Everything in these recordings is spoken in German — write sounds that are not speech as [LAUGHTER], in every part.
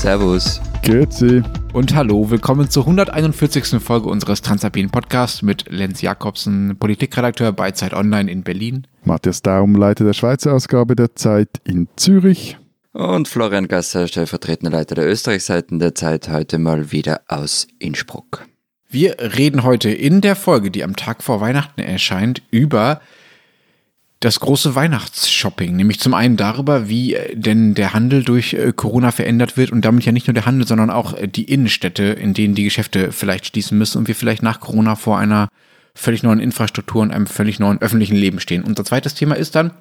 Servus. Grüezi. Und hallo, willkommen zur 141. Folge unseres Transalpinen Podcasts mit Lenz Jakobsen, Politikredakteur bei Zeit Online in Berlin. Matthias Daum, Leiter der Schweizer Ausgabe der Zeit in Zürich. Und Florian Gasser, stellvertretender Leiter der Österreichseiten der Zeit, heute mal wieder aus Innsbruck. Wir reden heute in der Folge, die am Tag vor Weihnachten erscheint, über das große Weihnachtsshopping, nämlich zum einen darüber, wie äh, denn der Handel durch äh, Corona verändert wird und damit ja nicht nur der Handel, sondern auch äh, die Innenstädte, in denen die Geschäfte vielleicht schließen müssen und wir vielleicht nach Corona vor einer völlig neuen Infrastruktur und einem völlig neuen öffentlichen Leben stehen. Unser zweites Thema ist dann,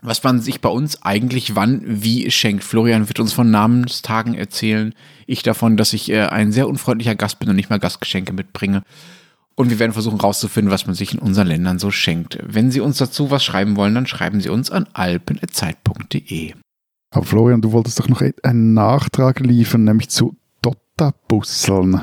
was man sich bei uns eigentlich wann wie schenkt. Florian wird uns von Namenstagen erzählen. Ich davon, dass ich ein sehr unfreundlicher Gast bin und nicht mal Gastgeschenke mitbringe. Und wir werden versuchen herauszufinden, was man sich in unseren Ländern so schenkt. Wenn Sie uns dazu was schreiben wollen, dann schreiben Sie uns an alpen.zeit.de. Aber Florian, du wolltest doch noch einen Nachtrag liefern, nämlich zu Dotterbusseln.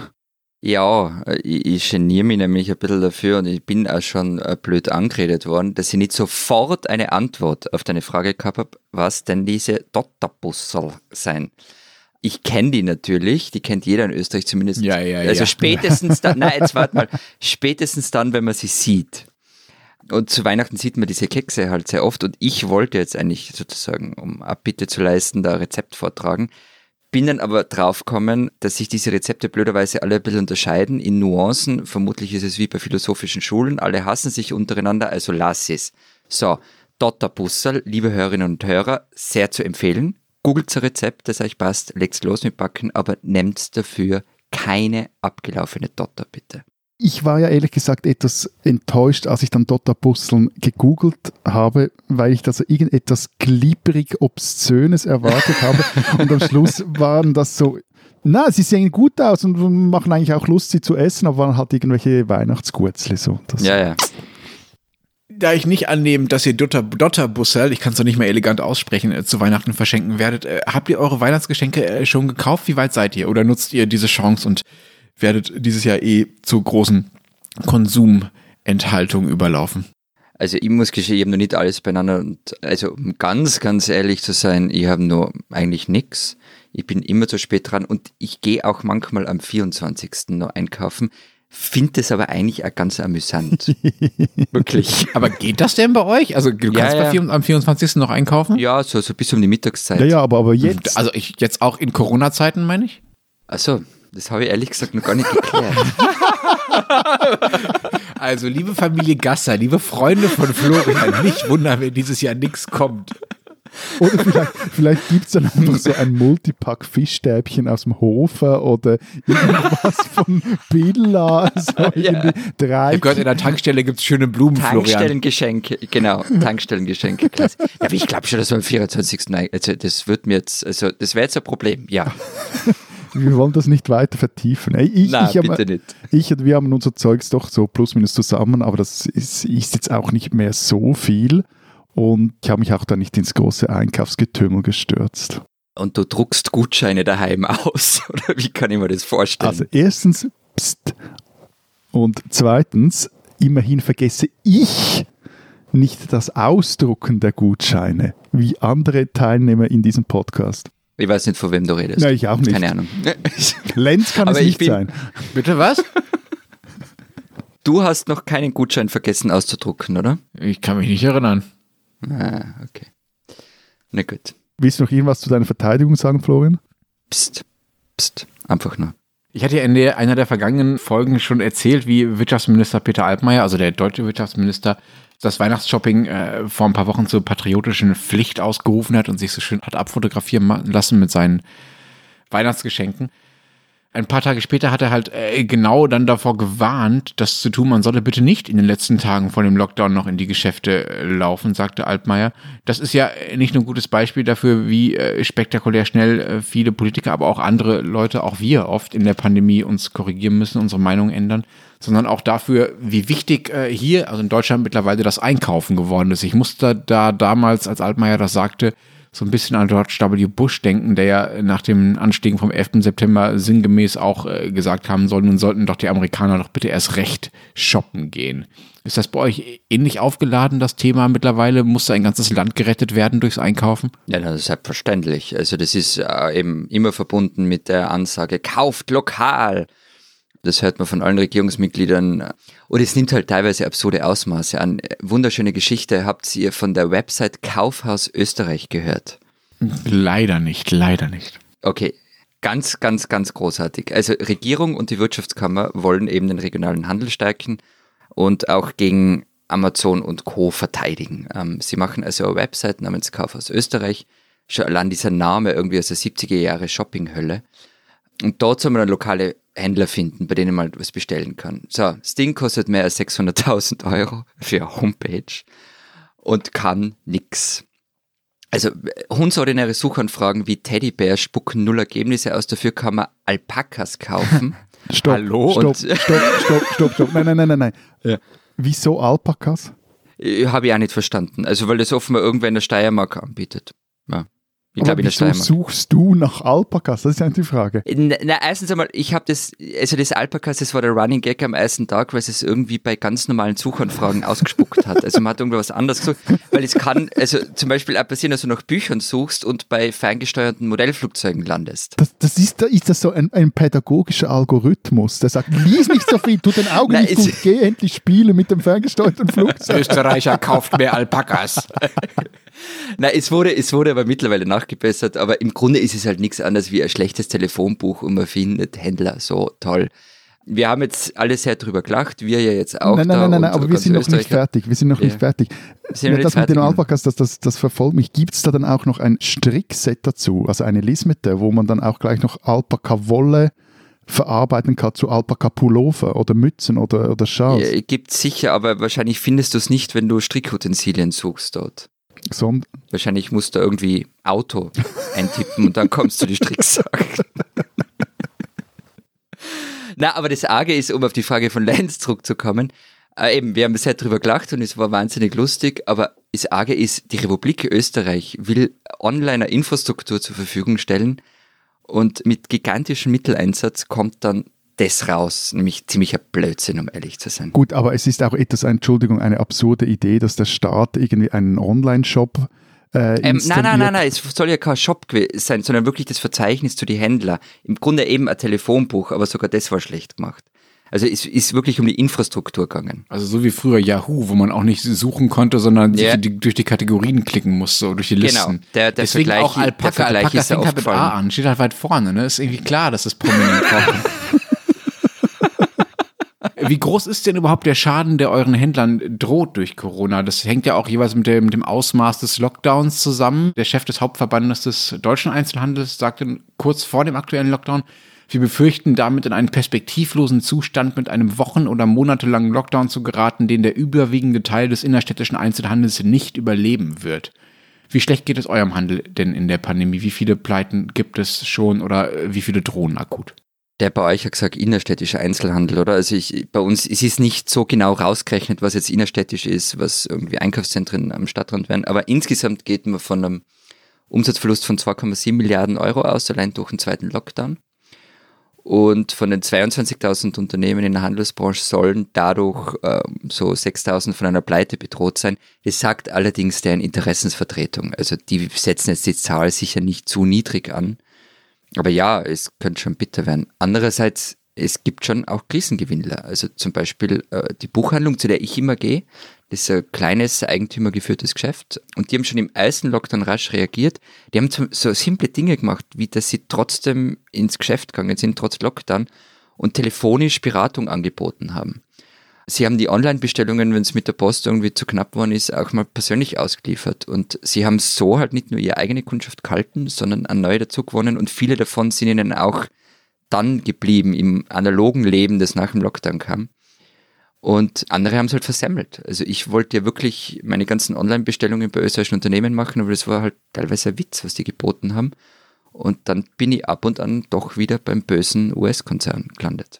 Ja, ich, ich geniere mich nämlich ein bisschen dafür und ich bin auch schon äh, blöd angeredet worden, dass ich nicht sofort eine Antwort auf deine Frage gehabt habe, was denn diese Dotterbussel sein ich kenne die natürlich, die kennt jeder in Österreich zumindest. Ja, ja, also ja. spätestens dann, [LAUGHS] nein, jetzt warte mal, spätestens dann, wenn man sie sieht. Und zu Weihnachten sieht man diese Kekse halt sehr oft und ich wollte jetzt eigentlich sozusagen, um Abbitte zu leisten, da Rezept vortragen. Bin dann aber draufgekommen, dass sich diese Rezepte blöderweise alle ein bisschen unterscheiden in Nuancen. Vermutlich ist es wie bei philosophischen Schulen. Alle hassen sich untereinander, also lass es. So, Dotterbussel, liebe Hörerinnen und Hörer, sehr zu empfehlen googelt ein Rezept, das euch passt, legt los mit Backen, aber nehmt dafür keine abgelaufene Dotter, bitte. Ich war ja ehrlich gesagt etwas enttäuscht, als ich dann Dotterbusseln gegoogelt habe, weil ich da so irgendetwas glibberig Obszönes erwartet [LAUGHS] habe. Und am Schluss waren das so na, sie sehen gut aus und machen eigentlich auch Lust, sie zu essen, aber waren halt irgendwelche Weihnachtsgurzli so. Das ja, ja da ich nicht annehme, dass ihr Dotter, Dotterbussel, ich kann es doch nicht mehr elegant aussprechen, äh, zu Weihnachten verschenken werdet, äh, habt ihr eure Weihnachtsgeschenke äh, schon gekauft? Wie weit seid ihr? Oder nutzt ihr diese Chance und werdet dieses Jahr eh zu großen Konsumenthaltung überlaufen? Also ich muss gestehen, ich habe noch nicht alles beieinander und also um ganz, ganz ehrlich zu sein, ich habe nur eigentlich nichts. Ich bin immer zu spät dran und ich gehe auch manchmal am 24. noch einkaufen finde es aber eigentlich auch ganz amüsant. [LAUGHS] Wirklich. Aber geht das denn bei euch? Also du kannst ja, ja. am 24. noch einkaufen? Ja, so, so bis um die Mittagszeit. Ja, ja, aber, aber jetzt. Also ich, jetzt auch in Corona-Zeiten, meine ich? Achso, das habe ich ehrlich gesagt noch gar nicht geklärt. [LAUGHS] also liebe Familie Gasser, liebe Freunde von Florian, nicht wundern, wenn dieses Jahr nichts kommt. Oder vielleicht, vielleicht gibt es dann einfach so ein Multipack Fischstäbchen aus dem Hofer oder irgendwas von Billa. So [LAUGHS] ja. drei. Ich habe gehört, in der Tankstelle gibt es schöne Blumen, Tankstellengeschenke, genau, Tankstellengeschenke. [LAUGHS] ja, aber ich glaube schon, dass wir am 24. Also das wird mir jetzt, also das wäre jetzt ein Problem, ja. [LAUGHS] wir wollen das nicht weiter vertiefen. Ich, Nein, ich bitte nicht. Ich und wir haben unser Zeugs doch so plus minus zusammen, aber das ist, ist jetzt auch nicht mehr so viel. Und ich habe mich auch da nicht ins große Einkaufsgetümmel gestürzt. Und du druckst Gutscheine daheim aus, [LAUGHS] oder wie kann ich mir das vorstellen? Also erstens, pst, und zweitens, immerhin vergesse ich nicht das Ausdrucken der Gutscheine, wie andere Teilnehmer in diesem Podcast. Ich weiß nicht, von wem du redest. Nein, ich auch nicht. Keine Ahnung. [LAUGHS] Lenz kann Aber es nicht bin, sein. Bitte was? Du hast noch keinen Gutschein vergessen auszudrucken, oder? Ich kann mich nicht erinnern. Ah, okay. Na gut. Willst du noch irgendwas zu deiner Verteidigung sagen, Florian? Psst, psst, einfach nur. Ich hatte ja in der, einer der vergangenen Folgen schon erzählt, wie Wirtschaftsminister Peter Altmaier, also der deutsche Wirtschaftsminister, das Weihnachtsshopping äh, vor ein paar Wochen zur patriotischen Pflicht ausgerufen hat und sich so schön hat abfotografieren lassen mit seinen Weihnachtsgeschenken. Ein paar Tage später hat er halt äh, genau dann davor gewarnt, das zu tun. Man solle bitte nicht in den letzten Tagen vor dem Lockdown noch in die Geschäfte äh, laufen, sagte Altmaier. Das ist ja nicht nur ein gutes Beispiel dafür, wie äh, spektakulär schnell äh, viele Politiker, aber auch andere Leute, auch wir oft in der Pandemie uns korrigieren müssen, unsere Meinung ändern, sondern auch dafür, wie wichtig äh, hier, also in Deutschland mittlerweile das Einkaufen geworden ist. Ich musste da damals, als Altmaier das sagte, so ein bisschen an George W. Bush denken, der ja nach dem Anstieg vom 11. September sinngemäß auch äh, gesagt haben soll, nun sollten doch die Amerikaner doch bitte erst recht shoppen gehen. Ist das bei euch ähnlich aufgeladen, das Thema mittlerweile? Musste ein ganzes Land gerettet werden durchs Einkaufen? Ja, das ist selbstverständlich. Also das ist äh, eben immer verbunden mit der Ansage, kauft lokal. Das hört man von allen Regierungsmitgliedern. Und es nimmt halt teilweise absurde Ausmaße an. Wunderschöne Geschichte habt ihr von der Website Kaufhaus Österreich gehört? Leider nicht, leider nicht. Okay, ganz, ganz, ganz großartig. Also Regierung und die Wirtschaftskammer wollen eben den regionalen Handel stärken und auch gegen Amazon und Co. verteidigen. Ähm, sie machen also eine Website namens Kaufhaus Österreich. Schon allein dieser Name irgendwie aus der 70er Jahre Shoppinghölle. Und dort soll man dann lokale Händler finden, bei denen man was bestellen kann. So, das Ding kostet mehr als 600.000 Euro für eine Homepage und kann nix. Also hundsordinäre Suchanfragen wie Teddybär spucken null Ergebnisse aus, dafür kann man Alpakas kaufen. [LAUGHS] Stopp, Hallo? stopp, stopp, stopp, stopp, stopp. Nein, nein, nein, nein, nein. Ja. Wieso Alpakas? Habe ich auch nicht verstanden. Also weil das offenbar irgendwer in der Steiermark anbietet. Ja. Ich Aber glaube in der wieso Steiermark. suchst du nach Alpakas? Das ist ja die Frage. Na, na, erstens einmal, ich habe das, also das Alpakas, das war der Running Gag am ersten Tag, weil es es irgendwie bei ganz normalen Suchanfragen ausgespuckt hat. Also man hat irgendwas anderes gesucht, weil es kann, also zum Beispiel auch passieren, dass du nach Büchern suchst und bei ferngesteuerten Modellflugzeugen landest. Das, das ist, ist das so ein, ein pädagogischer Algorithmus, der sagt, lies nicht so viel, tu den [LAUGHS] Augen Nein, nicht es- gut, geh endlich spielen mit dem ferngesteuerten [LAUGHS] Flugzeug. Österreicher kauft mehr Alpakas. [LAUGHS] Nein, es wurde, es wurde aber mittlerweile nachgebessert, aber im Grunde ist es halt nichts anderes wie ein schlechtes Telefonbuch und man findet Händler so toll. Wir haben jetzt alle sehr drüber gelacht, wir ja jetzt auch. Nein, nein, nein, nein, nein aber wir sind noch nicht fertig. Wir sind noch Ja. nicht fertig. sind nicht das mit den? Alpakas, das, das, das verfolgt mich. Gibt es da dann auch noch ein Strickset dazu, also eine Lismette, wo man dann auch gleich noch Alpaka-Wolle verarbeiten kann zu Alpaka-Pullover oder Mützen oder, oder Schals? Ja, gibt sicher, aber wahrscheinlich findest du es nicht, wenn du Strickutensilien suchst dort. Sond Wahrscheinlich musst du irgendwie Auto eintippen und dann kommst du die Stricksachen. [LAUGHS] Na, aber das Arge ist, um auf die Frage von Lenz zurückzukommen, äh, eben, wir haben sehr drüber gelacht und es war wahnsinnig lustig, aber das Arge ist, die Republik Österreich will online eine Infrastruktur zur Verfügung stellen und mit gigantischem Mitteleinsatz kommt dann das raus, nämlich ziemlicher Blödsinn, um ehrlich zu sein. Gut, aber es ist auch etwas, Entschuldigung, eine absurde Idee, dass der Staat irgendwie einen Online-Shop äh, Ähm, nein, nein, nein, nein, es soll ja kein Shop sein, sondern wirklich das Verzeichnis zu die Händler. Im Grunde eben ein Telefonbuch, aber sogar das war schlecht gemacht. Also es ist wirklich um die Infrastruktur gegangen. Also so wie früher Yahoo, wo man auch nicht suchen konnte, sondern sich Ja. die, durch die Kategorien klicken musste, durch die Listen. Genau, der- der Deswegen Vergleich- auch der Alpaka. Vergleich Alpaka ist ja fängt halt mit A an, steht halt weit vorne. Ne? Ist irgendwie klar, dass es prominent vorkommt. [LAUGHS] Wie groß ist denn überhaupt der Schaden, der euren Händlern droht durch Corona? Das hängt ja auch jeweils mit dem, mit dem Ausmaß des Lockdowns zusammen. Der Chef des Hauptverbandes des deutschen Einzelhandels sagte kurz vor dem aktuellen Lockdown, wir befürchten damit in einen perspektivlosen Zustand mit einem wochen- oder monatelangen Lockdown zu geraten, den der überwiegende Teil des innerstädtischen Einzelhandels nicht überleben wird. Wie schlecht geht es eurem Handel denn in der Pandemie? Wie viele Pleiten gibt es schon oder äh, wie viele drohen akut? Der bei euch hat gesagt innerstädtischer Einzelhandel, oder? Also ich, bei uns es ist nicht so genau rausgerechnet, was jetzt innerstädtisch ist, was irgendwie Einkaufszentren am Stadtrand wären. Aber insgesamt geht man von einem Umsatzverlust von 2,7 Milliarden Euro aus, allein durch den zweiten Lockdown. Und von den 22.000 Unternehmen in der Handelsbranche sollen dadurch ähm, so 6.000 von einer Pleite bedroht sein. Das sagt allerdings deren Interessensvertretung. Also die setzen jetzt die Zahl sicher nicht zu niedrig an. Aber ja, es könnte schon bitter werden. Andererseits, es gibt schon auch Krisengewinnler. Also zum Beispiel äh, die Buchhandlung, zu der ich immer gehe, das ist ein kleines eigentümergeführtes Geschäft. Und die haben schon im ersten Lockdown rasch reagiert. Die haben so simple Dinge gemacht, wie dass sie trotzdem ins Geschäft gegangen sind, trotz Lockdown, und telefonisch Beratung angeboten haben. Sie haben die Online-Bestellungen, wenn es mit der Post irgendwie zu knapp worden ist, auch mal persönlich ausgeliefert. Und sie haben so halt nicht nur ihre eigene Kundschaft gehalten, sondern an neue dazu gewonnen. Und viele davon sind ihnen auch dann geblieben im analogen Leben, das nach dem Lockdown kam. Und andere haben es halt versemmelt. Also ich wollte ja wirklich meine ganzen Online-Bestellungen bei österreichischen Unternehmen machen, aber das war halt teilweise ein Witz, was die geboten haben. Und dann bin ich ab und an doch wieder beim bösen US-Konzern gelandet.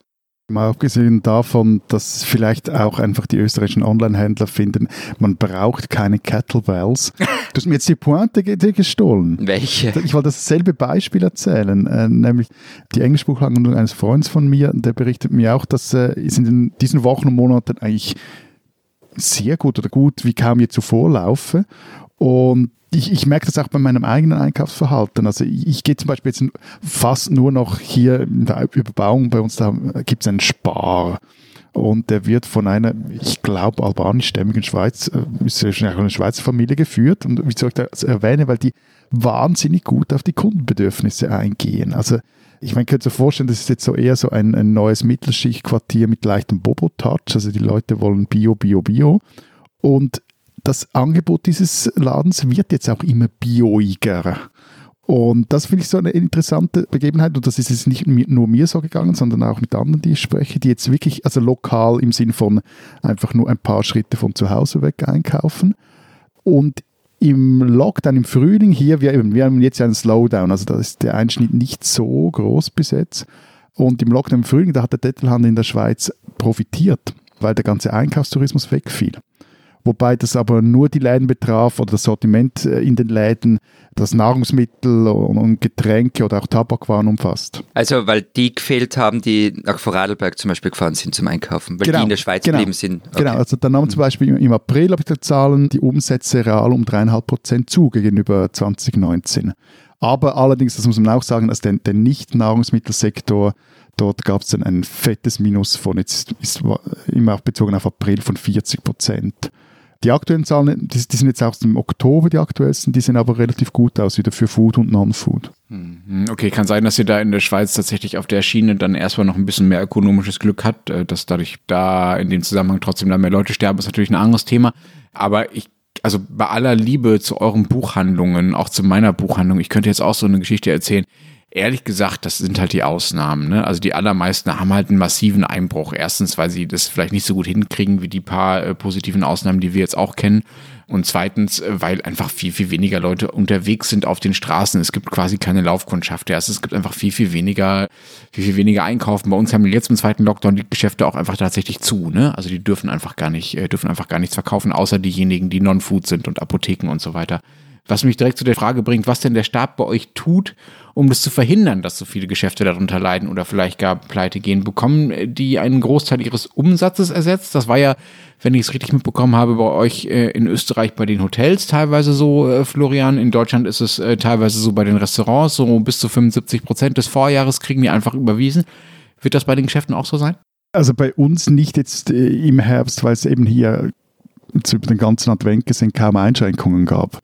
Mal abgesehen davon, dass vielleicht auch einfach die österreichischen Online-Händler finden, man braucht keine Kettlebells, [LAUGHS] Du hast mir jetzt die Pointe ge gestohlen. Welche? Ich wollte dasselbe Beispiel erzählen, äh, nämlich die Englischbuchhandlung eines Freundes von mir, der berichtet mir auch, dass äh, es in diesen Wochen und Monaten eigentlich sehr gut oder gut wie kaum je zuvor laufe. Und ich, ich merke das auch bei meinem eigenen Einkaufsverhalten. Also ich, ich gehe zum Beispiel jetzt fast nur noch hier in der Überbauung bei uns, da gibt es einen Spar. Und der wird von einer, ich glaube, albanischstämmigen Schweiz, äh, ist ja eine Schweizer Familie geführt. Und wieso ich das erwähne, weil die wahnsinnig gut auf die Kundenbedürfnisse eingehen. Also ich meine, könnte sich vorstellen, das ist jetzt so eher so ein, ein neues Mittelschichtquartier mit leichtem Bobo-Touch. Also die Leute wollen Bio, Bio, Bio. Und das Angebot dieses Ladens wird jetzt auch immer bioiger. Und das finde ich so eine interessante Begebenheit. Und das ist jetzt nicht nur mir so gegangen, sondern auch mit anderen, die ich spreche, die jetzt wirklich, also lokal im Sinn von einfach nur ein paar Schritte von zu Hause weg einkaufen. Und im Lockdown, im Frühling hier, wir, wir haben jetzt ja einen Slowdown, also da ist der Einschnitt nicht so groß bis jetzt. Und im Lockdown im Frühling, da hat der Dettelhandel in der Schweiz profitiert, weil der ganze Einkaufstourismus wegfiel wobei das aber nur die Läden betraf oder das Sortiment äh, in den Läden, das Nahrungsmittel und Getränke oder auch Tabakwaren umfasst. Also weil die gefehlt haben, die nach Vorarlberg zum Beispiel gefahren sind zum Einkaufen, weil genau, die in der Schweiz genau, geblieben sind. Okay. Genau, also dann haben zum Beispiel im April, habe ich die Zahlen, die Umsätze real um dreieinhalb Prozent zu gegenüber 2019. Aber allerdings, das muss man auch sagen, dass der, der Nicht-Nahrungsmittelsektor Dort gab es dann ein fettes Minus von, jetzt ist immer auch bezogen auf April, von 40 Prozent. Die aktuellen Zahlen, die, die, sind jetzt aus dem Oktober die aktuellsten, die sehen aber relativ gut aus, wieder für Food und Non-Food. Mhm. Okay, kann sein, dass ihr da in der Schweiz tatsächlich auf der Schiene dann erstmal noch ein bisschen mehr ökonomisches Glück hat, äh, dass dadurch da in dem Zusammenhang trotzdem da mehr Leute sterben, ist natürlich ein anderes Thema. Aber ich also bei aller Liebe zu euren Buchhandlungen, auch zu meiner Buchhandlung, ich könnte jetzt auch so eine Geschichte erzählen ehrlich gesagt, das sind halt die Ausnahmen. Ne? Also die allermeisten haben halt einen massiven Einbruch. Erstens, weil sie das vielleicht nicht so gut hinkriegen wie die paar äh, positiven Ausnahmen, die wir jetzt auch kennen. Und zweitens, äh, weil einfach viel, viel weniger Leute unterwegs sind auf den Straßen. Es gibt quasi keine Laufkundschaft. Erst es gibt einfach viel, viel weniger, viel, viel weniger Einkaufen. Bei uns haben wir jetzt im zweiten Lockdown die Geschäfte auch einfach tatsächlich zu. Ne? Also die dürfen einfach gar nicht, äh, dürfen einfach gar nichts verkaufen, außer diejenigen, die Non-Food sind und Apotheken und so weiter. Was mich direkt zu der Frage bringt, was denn der Staat bei euch tut, um das zu verhindern, dass so viele Geschäfte darunter leiden oder vielleicht gar pleite gehen. Bekommen die einen Großteil ihres Umsatzes ersetzt? Das war ja, wenn ich es richtig mitbekommen habe, bei euch äh, in Österreich bei den Hotels teilweise so, äh, Florian. In Deutschland ist es äh, teilweise so bei den Restaurants, so bis zu 75 Prozent des Vorjahres kriegen die einfach überwiesen. Wird das bei den Geschäften auch so sein? Also bei uns nicht jetzt im Herbst, weil es eben hier zu den ganzen Advent gesehen kaum Einschränkungen gab.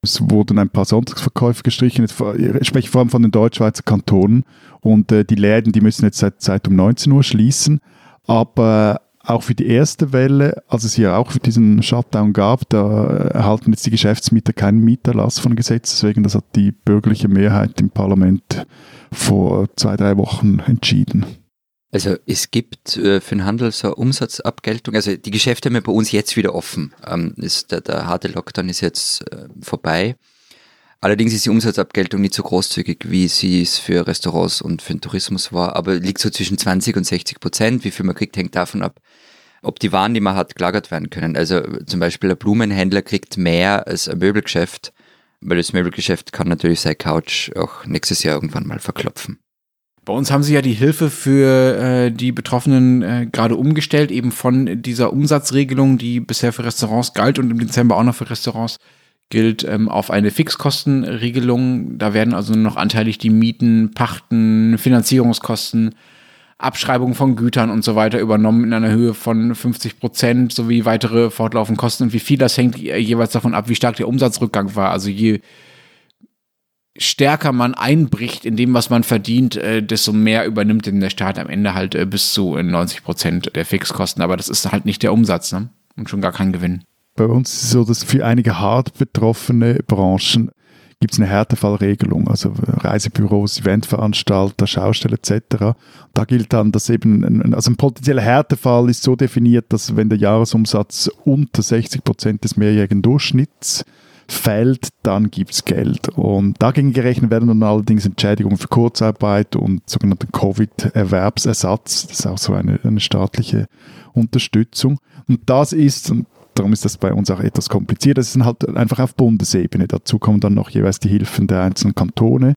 Es wurden ein paar Sonntagsverkäufe gestrichen, ich spreche vor allem von den Deutschschweizer Kantonen. Und äh, die Läden, die müssen jetzt seit, seit um 19 Uhr schließen. Aber auch für die erste Welle, als es hier auch für diesen Shutdown gab, da erhalten jetzt die Geschäftsmieter keinen Mieterlass von Gesetz. Deswegen, das hat die bürgerliche Mehrheit im Parlament vor zwei, drei Wochen entschieden. Also es gibt äh, für den Handel so eine Umsatzabgeltung. Also die Geschäfte haben ja bei uns jetzt wieder offen. Ähm, ist der, der harte Lockdown ist jetzt äh, vorbei. Allerdings ist die Umsatzabgeltung nicht so großzügig, wie sie es für Restaurants und für den Tourismus war, aber liegt so zwischen 20 und 60 Prozent. Wie viel man kriegt, hängt davon ab, ob die Waren, die man hat, gelagert werden können. Also zum Beispiel ein Blumenhändler kriegt mehr als ein Möbelgeschäft, weil das Möbelgeschäft kann natürlich seine Couch auch nächstes Jahr irgendwann mal verklopfen. Bei uns haben sie ja die Hilfe für äh, die Betroffenen äh, gerade umgestellt, eben von dieser Umsatzregelung, die bisher für Restaurants galt und im Dezember auch noch für Restaurants gilt, ähm, auf eine Fixkostenregelung. Da werden also nur noch anteilig die Mieten, Pachten, Finanzierungskosten, Abschreibung von Gütern und so weiter übernommen in einer Höhe von 50 Prozent sowie weitere fortlaufende Kosten. Und wie viel das hängt jeweils davon ab, wie stark der Umsatzrückgang war. Also je stärker man einbricht in dem, was man verdient, äh, desto mehr übernimmt denn der Staat am Ende halt äh, bis zu 90 Prozent der Fixkosten. Aber das ist halt nicht der Umsatz ne? und schon gar kein Gewinn. Bei uns ist es so, dass für einige hart betroffene Branchen gibt es eine Härtefallregelung, also Reisebüros, Eventveranstalter, Schausteller etc. Da gilt dann, dass eben, also ein potenzieller Härtefall ist so definiert, dass wenn der Jahresumsatz unter 60 Prozent des mehrjährigen Durchschnitts fällt, dann gibt es Geld. Und dagegen gerechnet werden dann allerdings Entschädigungen für Kurzarbeit und sogenannten Covid-Erwerbsersatz. Das ist auch so eine, eine staatliche Unterstützung. Und das ist, und darum ist das bei uns auch etwas kompliziert. Das ist halt einfach auf Bundesebene. Dazu kommen dann noch jeweils die Hilfen der einzelnen Kantone.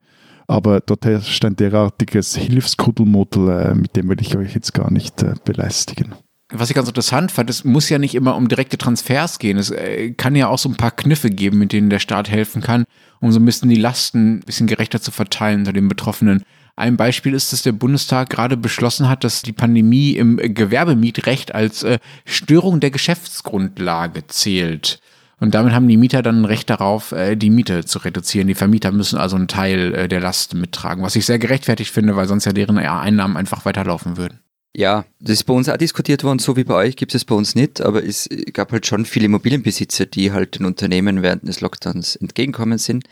Aber dort herrscht ein derartiges Hilfskuddelmuddel, äh, mit dem will ich euch jetzt gar nicht äh, belästigen was ich ganz interessant fand, es muss ja nicht immer um direkte Transfers gehen. Es äh, kann ja auch so ein paar Kniffe geben, mit denen der Staat helfen kann, um so ein bisschen die Lasten ein bisschen gerechter zu verteilen unter den Betroffenen. Ein Beispiel ist, dass der Bundestag gerade beschlossen hat, dass die Pandemie im Gewerbemietrecht als äh, Störung der Geschäftsgrundlage zählt. Und damit haben die Mieter dann ein Recht darauf, äh, die Miete zu reduzieren. Die Vermieter müssen also einen Teil der Last mittragen, was ich sehr gerechtfertigt finde, weil sonst ja deren Einnahmen einfach weiterlaufen würden. Ja, das ist bei uns auch diskutiert worden, so wie bei euch gibt es bei uns nicht, aber es gab halt schon viele Immobilienbesitzer, die halt den Unternehmen während des Lockdowns entgegenkommen sind,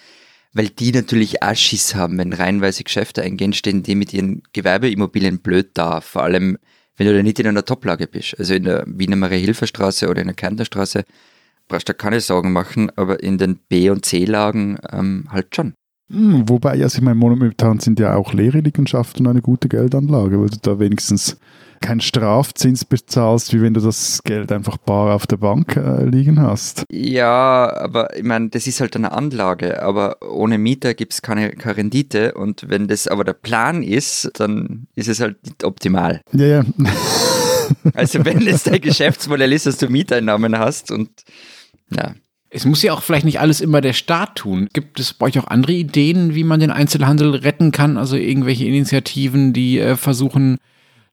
weil die natürlich auch Schiss haben, wenn reihenweise Geschäfte eingehen, stehen die mit ihren Gewerbeimmobilien blöd da, vor allem wenn du da nicht in einer Toplage bist. Also in der Wiener Maria-Hilfer-Straße oder in der Kärntner Straße brauchst du keine Sorgen machen, aber in den B- und C-Lagen ähm, halt schon. Hm, wobei, also ich meine, momentan sind ja auch leere Liegenschaften eine gute Geldanlage, weil du da wenigstens keinen Strafzins bezahlst, wie wenn du das Geld einfach bar auf der Bank äh, liegen hast. Ja, aber ich meine, das ist halt eine Anlage, aber ohne Mieter gibt es keine, keine Rendite und wenn das aber der Plan ist, dann ist es halt nicht optimal. Ja, ja. also wenn es dein [LAUGHS] Geschäftsmodell ist, dass du Mieteinnahmen hast und ja. Es muss ja auch vielleicht nicht alles immer der Staat tun. Gibt es bei euch auch andere Ideen, wie man den Einzelhandel retten kann? Also irgendwelche Initiativen, die äh, versuchen,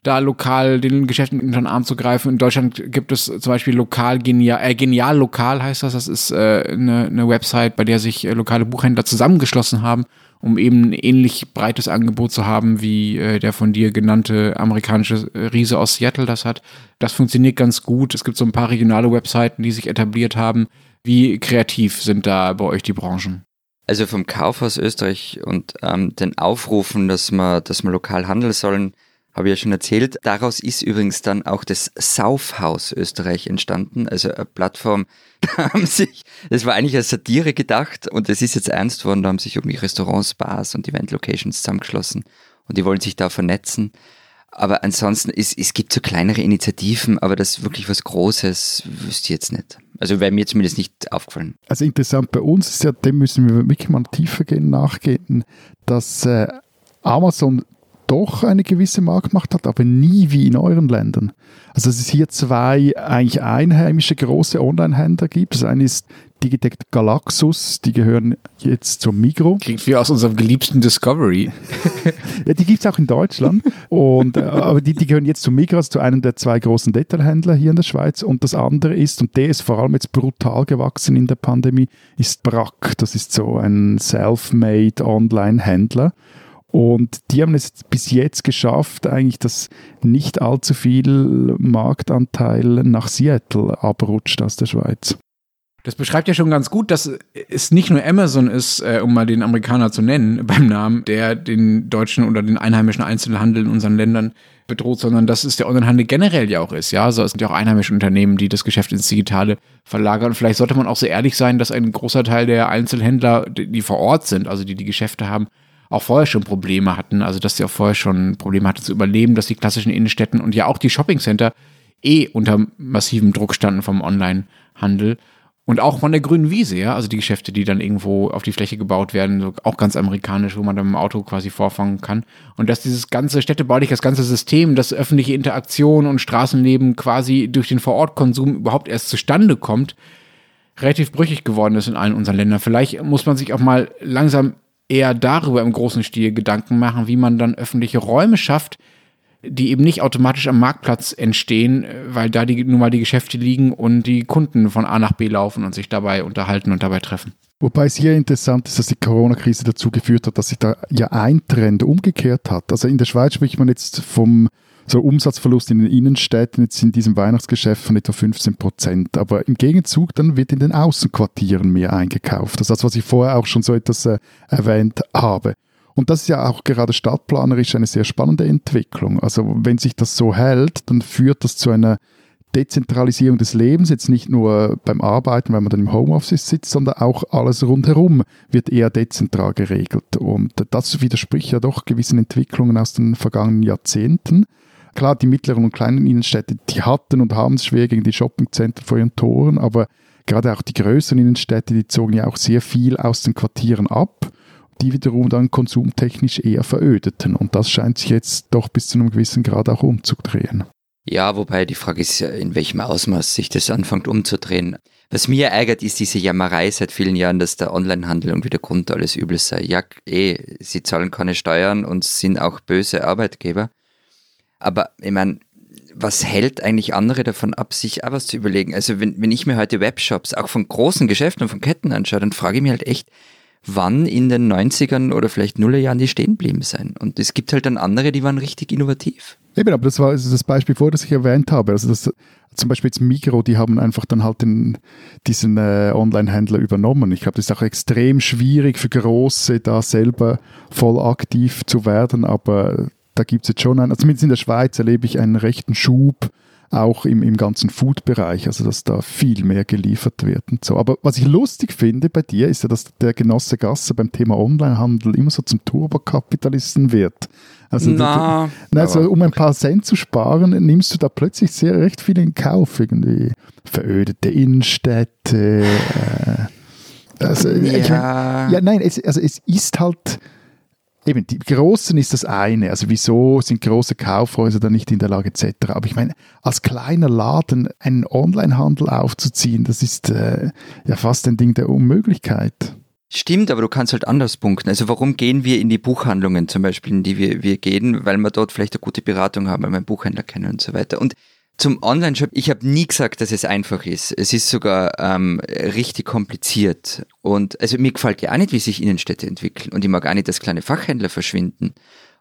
da lokal den Geschäften unter den Arm zu greifen. In Deutschland gibt es zum Beispiel lokal genial, äh, genial lokal heißt das. Das ist äh, eine, eine Website, bei der sich äh, lokale Buchhändler zusammengeschlossen haben, um eben ein ähnlich breites Angebot zu haben, wie äh, der von dir genannte amerikanische Riese aus Seattle das hat. Das funktioniert ganz gut. Es gibt so ein paar regionale Webseiten, die sich etabliert haben wie kreativ sind da bei euch die Branchen? Also vom Kaufhaus Österreich und ähm, den Aufrufen, dass man, dass man lokal handeln sollen, habe ich ja schon erzählt. Daraus ist übrigens dann auch das Saufhaus Österreich entstanden, also eine Plattform, [LAUGHS] da haben sich, das war eigentlich als Satire gedacht und es ist jetzt ernst worden, da haben sich irgendwie Restaurants, Bars und Event-Locations zusammengeschlossen und die wollen sich da vernetzen. Aber ansonsten, es, es gibt so kleinere Initiativen, aber das wirklich was Großes wüsste ich jetzt nicht. Also wäre mir zumindest nicht aufgefallen. Also interessant bei uns ist ja, dem müssen wir wirklich mal tiefer gehen, nachgehen, dass äh, Amazon doch eine gewisse Marktmacht hat, aber nie wie in euren Ländern. Also dass es hier zwei eigentlich einheimische große Online-Händler gibt. Das eine ist Digitect Galaxus, die gehören jetzt zum Migro. Klingt wie aus unserem geliebten Discovery. ja, die gibt es auch in Deutschland. Und, äh, aber die, die gehören jetzt zum Migros, also zu einem der zwei großen Detailhändler hier in der Schweiz. Und das andere ist, und der ist vor allem jetzt brutal gewachsen in der Pandemie, ist Brack. Das ist so ein self-made Online-Händler. Und die haben es bis jetzt geschafft, eigentlich, dass nicht allzu viel Marktanteil nach Seattle abrutscht aus der Schweiz. Das beschreibt ja schon ganz gut, dass es nicht nur Amazon ist, äh, um mal den Amerikaner zu nennen, [LAUGHS] beim Namen, der den deutschen oder den einheimischen Einzelhandel in unseren Ländern bedroht, sondern dass es der Onlinehandel generell ja auch ist. Ja, also es sind ja auch einheimische Unternehmen, die das Geschäft ins Digitale verlagern. Und vielleicht sollte man auch so ehrlich sein, dass ein großer Teil der Einzelhändler, die vor Ort sind, also die die Geschäfte haben, auch vorher schon Probleme hatten. Also dass sie auch vorher schon Probleme hatten zu überleben, dass die klassischen Innenstädten und ja auch die Shoppingcenter eh unter massivem Druck standen vom Onlinehandel. Und auch von der grünen Wiese, ja, also die Geschäfte, die dann irgendwo auf die Fläche gebaut werden, so auch ganz amerikanisch, wo man dann dem Auto quasi vorfangen kann. Und dass dieses ganze städtebauliche, das ganze System, das öffentliche Interaktion und Straßenleben quasi durch den Vorortkonsum überhaupt erst zustande kommt, relativ brüchig geworden ist in allen unseren Ländern. Vielleicht muss man sich auch mal langsam eher darüber im großen Stil Gedanken machen, wie man dann öffentliche Räume schafft, die eben nicht automatisch am Marktplatz entstehen, äh, weil da die, nun mal die Geschäfte liegen und die Kunden von A nach B laufen und sich dabei unterhalten und dabei treffen. Wobei es hier interessant ist, dass die Corona-Krise dazu geführt hat, dass sich da ja ein Trend umgekehrt hat. Also in der Schweiz spricht man jetzt vom so Umsatzverlust in den Innenstädten jetzt in diesem Weihnachtsgeschäft von etwa 15 Prozent. Aber im Gegenzug dann wird in den Außenquartieren mehr eingekauft. Das ist das, was ich vorher auch schon so etwas äh, erwähnt habe. Und das ist ja auch gerade stadtplanerisch eine sehr spannende Entwicklung. Also wenn sich das so hält, dann führt das zu einer Dezentralisierung des Lebens, jetzt nicht nur beim Arbeiten, wenn man dann im Homeoffice sitzt, sondern auch alles rundherum wird eher dezentral geregelt. Und das widerspricht ja doch gewissen Entwicklungen aus den vergangenen Jahrzehnten. klar, die mittleren und kleinen Innenstädte, die hatten und haben es schwer gegen die Shoppingzentren vor ihren Toren, aber gerade auch die größeren Innenstädte, die zogen ja auch sehr viel aus den Quartieren ab, die wiederum dann konsumtechnisch eher verödeten. Und das scheint sich jetzt doch bis zu einem gewissen Grad auch umzudrehen. Ja, wobei die Frage ist ja, in welchem Ausmaß sich das anfängt umzudrehen. Was mir ärgert, ist diese Jammerei seit vielen Jahren, dass der Onlinehandel irgendwie der Grund alles Übels sei. Ja, eh, sie zahlen keine Steuern und sind auch böse Arbeitgeber. Aber ich meine, was hält eigentlich andere davon ab, sich auch was zu überlegen? Also wenn, wenn ich mir heute Webshops auch von großen Geschäften und von Ketten anschaue, dann frage ich mich halt echt, wann in den 90ern oder vielleicht Nullerjahren die stehen blieben sein. Und es gibt halt dann andere, die waren richtig innovativ. Eben, aber das war also das Beispiel vor, das ich erwähnt habe. Also das, zum Beispiel jetzt Migro, die haben einfach dann halt den, diesen äh, Online-Händler übernommen. Ich glaube, das ist auch extrem schwierig für Große, da selber voll aktiv zu werden, aber da gibt es jetzt schon einen, also zumindest in der Schweiz erlebe ich einen rechten Schub, auch im, im ganzen Food-Bereich, also dass da viel mehr geliefert wird und so. Aber was ich lustig finde bei dir, ist ja, dass der Genosse Gasse beim Thema Onlinehandel immer so zum Turbokapitalisten wird. Also, Na, du, also um ein paar Cent zu sparen, nimmst du da plötzlich sehr recht viel in Kauf. Irgendwie verödete Innenstädte. Äh, also, ja. Ich, ja, nein, es, also es ist halt eben, die Großen ist das eine. Also wieso sind große Kaufhäuser da nicht in der Lage etc. Aber ich meine, als kleiner Laden einen Onlinehandel aufzuziehen, das ist äh, ja fast ein Ding der Unmöglichkeit. Stimmt, aber du kannst halt anders punkten. Also warum gehen wir in die Buchhandlungen zum Beispiel, in die wir, wir gehen? Weil wir dort vielleicht eine gute Beratung haben, weil wir einen Buchhändler kennen und so weiter. Und zum Online-Shop, ich habe nie gesagt, dass es einfach ist. Es ist sogar ähm, richtig kompliziert. Und also mir gefällt ja auch nicht, wie sich Innenstädte entwickeln. Und ich mag auch nicht, dass kleine Fachhändler verschwinden.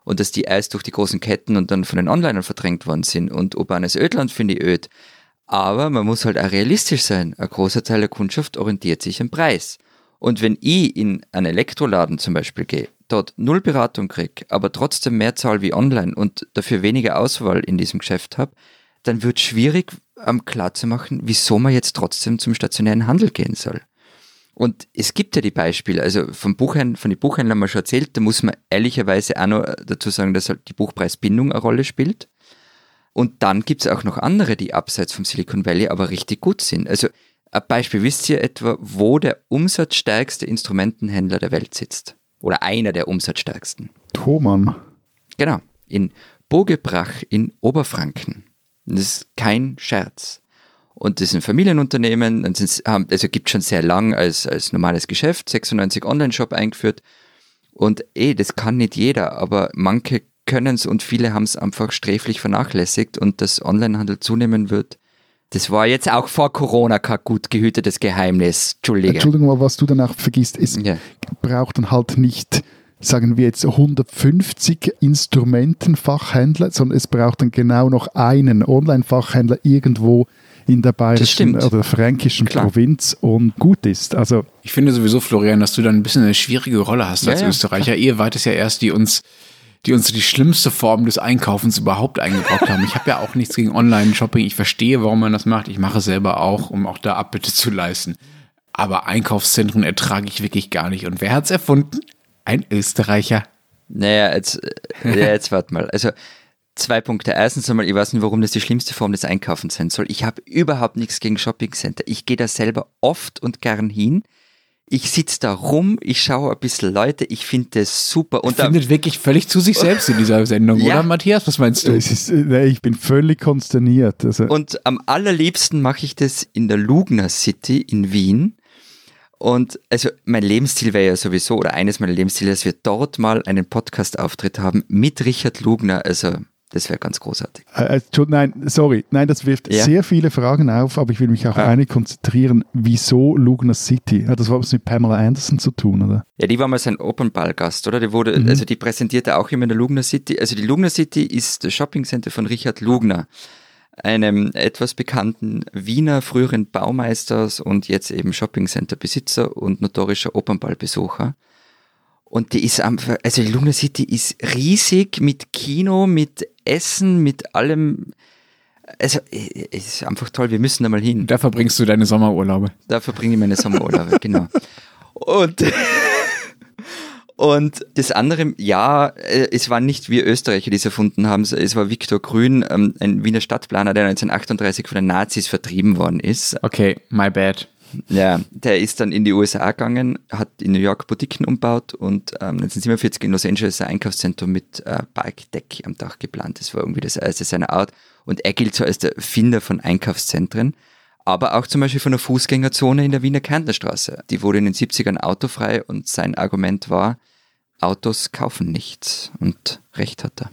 Und dass die erst durch die großen Ketten und dann von den Onlinern verdrängt worden sind. Und urbanes Ödland finde ich öd. Aber man muss halt auch realistisch sein. Ein großer Teil der Kundschaft orientiert sich am Preis. Und wenn ich in einen Elektroladen zum Beispiel gehe, dort null Beratung kriege, aber trotzdem mehr zahl wie online und dafür weniger Auswahl in diesem Geschäft habe, dann wird es schwierig, ähm, klarzumachen, wieso man jetzt trotzdem zum stationären Handel gehen soll. Und es gibt ja die Beispiele, also vom Buchhändler, von den Buchhändlern haben wir schon erzählt, da muss man ehrlicherweise auch noch dazu sagen, dass halt die Buchpreisbindung eine Rolle spielt. Und dann gibt es auch noch andere, die abseits vom Silicon Valley aber richtig gut sind. Also ein Beispiel, wisst ihr etwa, wo der umsatzstärkste Instrumentenhändler der Welt sitzt? Oder einer der umsatzstärksten? Thomann. Genau, in Bogebrach in Oberfranken. Das ist kein Scherz. Und das ist ein Familienunternehmen, also gibt schon sehr lang als, als normales Geschäft, 96 Online-Shop eingeführt. Und eh, das kann nicht jeder, aber manche können es und viele haben es einfach sträflich vernachlässigt und dass Onlinehandel zunehmen wird. Das war jetzt auch vor Corona kein gut gehütetes Geheimnis. Entschuldige. Entschuldigung, aber was du danach vergisst, es ja. braucht dann halt nicht sagen wir jetzt 150 Instrumentenfachhändler, sondern es braucht dann genau noch einen Online-Fachhändler irgendwo in der bayerischen oder fränkischen Klar. Provinz und gut ist. Also ich finde sowieso, Florian, dass du da ein bisschen eine schwierige Rolle hast als ja, Österreicher. Ja. Ihr wart es ja erst, die uns die uns die schlimmste Form des Einkaufens überhaupt eingebrockt haben. Ich habe ja auch nichts gegen Online-Shopping. Ich verstehe, warum man das macht. Ich mache es selber auch, um auch da Abbitte zu leisten. Aber Einkaufszentren ertrage ich wirklich gar nicht. Und wer hat es erfunden? Ein Österreicher. Naja, jetzt, äh, ja, jetzt warte mal. Also zwei Punkte. Erstens einmal, ich weiß nicht, warum das die schlimmste Form des Einkaufens sein soll. Ich habe überhaupt nichts gegen Shoppingcenter. Ich gehe da selber oft und gern hin. Ich sitze da rum, ich schaue ein bisschen Leute, ich finde das super. Und er findet wirklich völlig zu sich selbst in dieser Sendung, [LAUGHS] ja. oder Matthias? Was meinst du? Ist, nee, ich bin völlig konsterniert. Also. Und am allerliebsten mache ich das in der Lugner City in Wien. Und also mein Lebensziel wäre ja sowieso, oder eines meiner Lebensziele, dass wir dort mal einen Podcast-Auftritt haben mit Richard Lugner. Also das wäre ganz großartig. Äh, äh nein, sorry, nein, das wirft ja. sehr viele Fragen auf, aber ich will mich auch ah. eine konzentrieren. Wieso Lugner City? Hat das was mit Pamela Anderson zu tun, oder? Ja, die war mal sein Open-Ball-Gast, oder? Die wurde, mhm. also die präsentierte auch immer in der Lugner City. Also die Lugner City ist das Shopping-Center von Richard Lugner einem etwas bekannten Wiener früheren Baumeisters und jetzt eben Shoppingcenter-Besitzer und notorischer Opernballbesucher. Und die ist einfach, also die Luna City ist riesig mit Kino, mit Essen, mit allem. Also, es ist einfach toll, wir müssen da mal hin. Da verbringst du deine Sommerurlaube. Da verbringe ich meine Sommerurlaube, [LAUGHS] genau. Und, Und das andere, ja, äh, es waren nicht wir Österreicher, die es erfunden haben, es war Viktor Grün, ähm, ein Wiener Stadtplaner, der 1938 von den Nazis vertrieben worden ist. Okay, my bad. Ja, der ist dann in die USA gegangen, hat in New York Boutiquen umbaut und ähm, 1947 in Los Angeles ein Einkaufszentrum mit äh, Parkdeck am Dach geplant. Das war irgendwie das erste seiner Art. Und er gilt so als der Finder von Einkaufszentren, aber auch zum Beispiel von der Fußgängerzone in der Wiener Kärntnerstraße. Die wurde in den 70ern autofrei und sein Argument war, Autos kaufen nichts. Und recht hat er.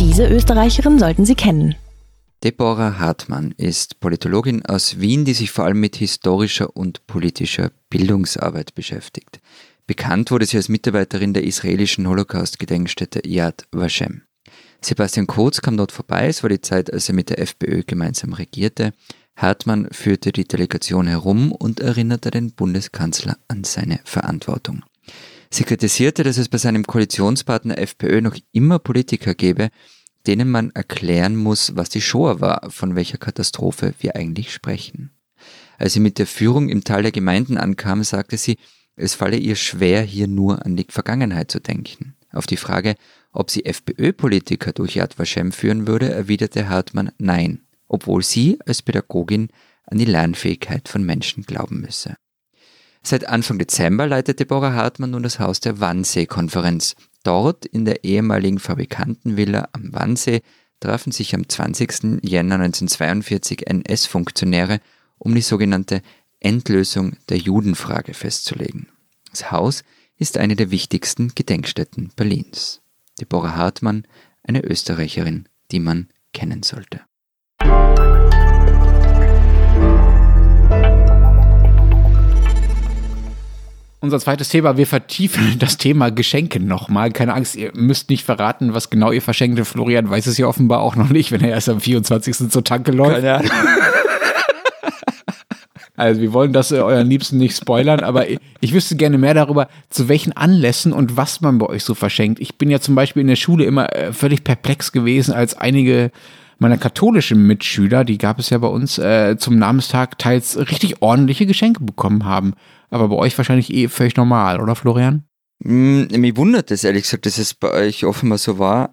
Diese Österreicherin sollten Sie kennen. Deborah Hartmann ist Politologin aus Wien, die sich vor allem mit historischer und politischer Bildungsarbeit beschäftigt. Bekannt wurde sie als Mitarbeiterin der israelischen Holocaust-Gedenkstätte Yad Vashem. Sebastian Kurz kam dort vorbei, es war die Zeit, als er mit der FPÖ gemeinsam regierte. Hartmann führte die Delegation herum und erinnerte den Bundeskanzler an seine Verantwortung. Sie kritisierte, dass es bei seinem Koalitionspartner FPÖ noch immer Politiker gäbe, denen man erklären muss, was die Shoah war, von welcher Katastrophe wir eigentlich sprechen. Als sie mit der Führung im Tal der Gemeinden ankam, sagte sie, es falle ihr schwer, hier nur an die Vergangenheit zu denken. Auf die Frage, ob sie FPÖ-Politiker durch Yad Vashem führen würde, erwiderte Hartmann Nein, obwohl sie als Pädagogin an die Lernfähigkeit von Menschen glauben müsse. Seit Anfang Dezember leitet Deborah Hartmann nun das Haus der Wannsee-Konferenz. Dort in der ehemaligen Fabrikantenvilla am Wannsee trafen sich am 20. Jänner 1942 NS-Funktionäre, um die sogenannte Endlösung der Judenfrage festzulegen. Das Haus ist eine der wichtigsten Gedenkstätten Berlins. Deborah Hartmann, eine Österreicherin, die man kennen sollte. Unser zweites Thema, wir vertiefen [LAUGHS] das Thema Geschenke nochmal. Keine Angst, ihr müsst nicht verraten, was genau ihr verschenkt. Florian weiß es ja offenbar auch noch nicht, wenn er erst am 24. zur Tanke läuft. Keine Ahnung. Also wir wollen das äh, euren Liebsten nicht spoilern, aber ich, ich, wüsste gerne mehr darüber, zu welchen Anlässen und was man bei euch so verschenkt. Ich bin ja zum Beispiel in der Schule immer äh, völlig perplex gewesen, als einige meiner katholischen Mitschüler, die gab es ja bei uns, äh, zum Namenstag teils richtig ordentliche Geschenke bekommen haben. Aber bei euch wahrscheinlich eh völlig normal, oder Florian? Mm, mich wundert es ehrlich gesagt, dass es bei euch offenbar so war